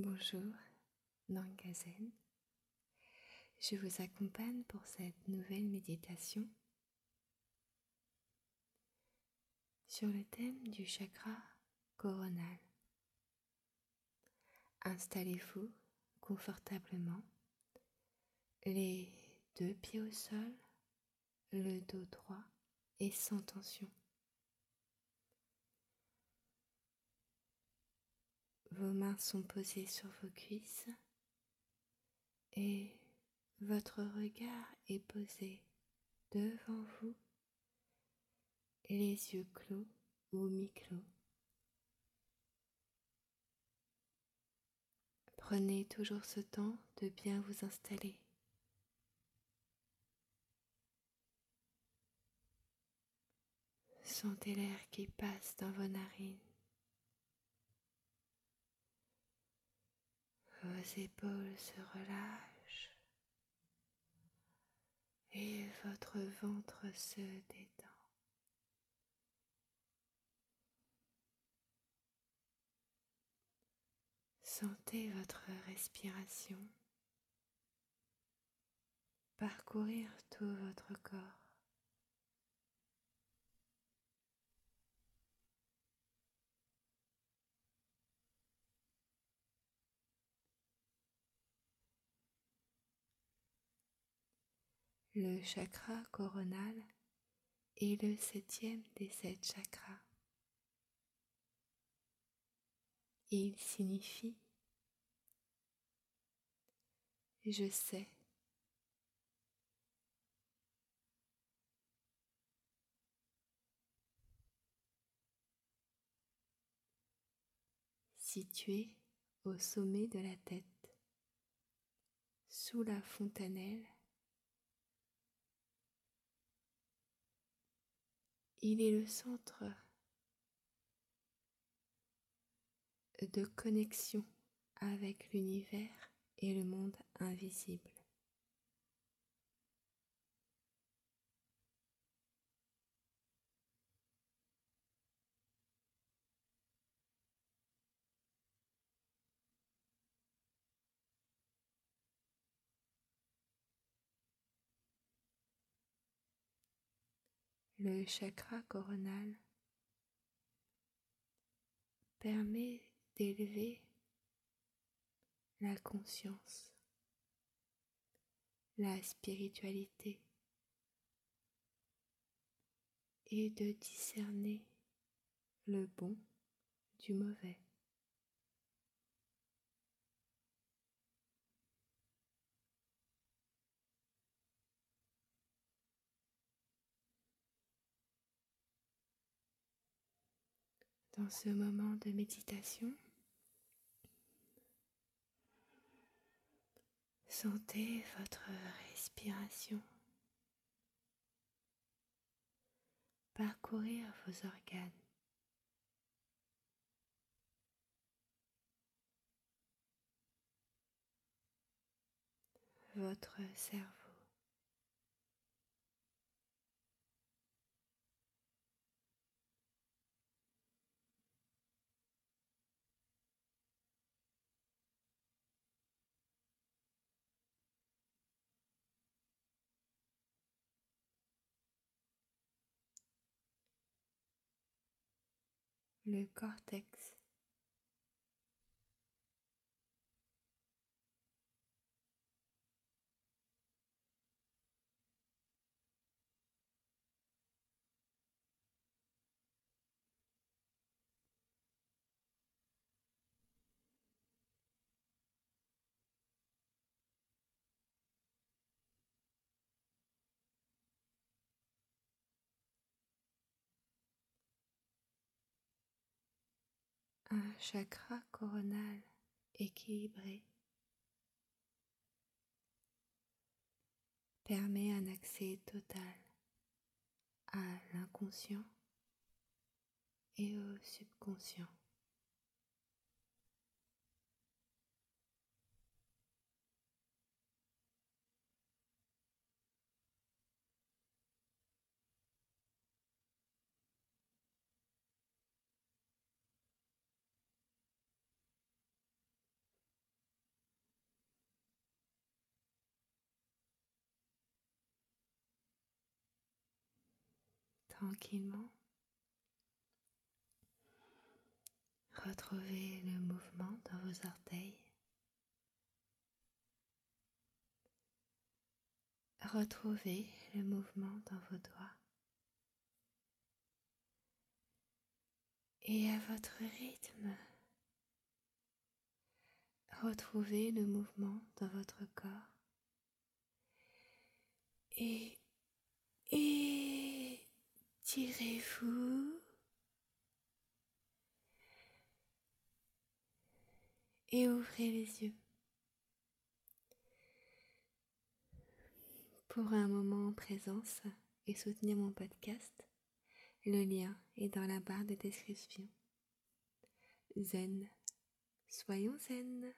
Bonjour, Nangazen. Je vous accompagne pour cette nouvelle méditation sur le thème du chakra coronal. Installez-vous confortablement, les deux pieds au sol, le dos droit et sans tension. Vos mains sont posées sur vos cuisses et votre regard est posé devant vous, les yeux clos ou mi-clos. Prenez toujours ce temps de bien vous installer. Sentez l'air qui passe dans vos narines. Vos épaules se relâchent et votre ventre se détend. Sentez votre respiration parcourir tout votre corps. Le chakra coronal est le septième des sept chakras. Il signifie je sais. Situé au sommet de la tête, sous la fontanelle, Il est le centre de connexion avec l'univers et le monde invisible. Le chakra coronal permet d'élever la conscience, la spiritualité et de discerner le bon du mauvais. Dans ce moment de méditation, sentez votre respiration parcourir vos organes. Votre cerveau. Le cortex. Un chakra coronal équilibré permet un accès total à l'inconscient et au subconscient. Tranquillement. Retrouvez le mouvement dans vos orteils. Retrouvez le mouvement dans vos doigts. Et à votre rythme, retrouvez le mouvement dans votre corps. Et étirez-vous. Et ouvrez les yeux. Pour un moment en présence et soutenir mon podcast, le lien est dans la barre de description. Zen. Soyons zen.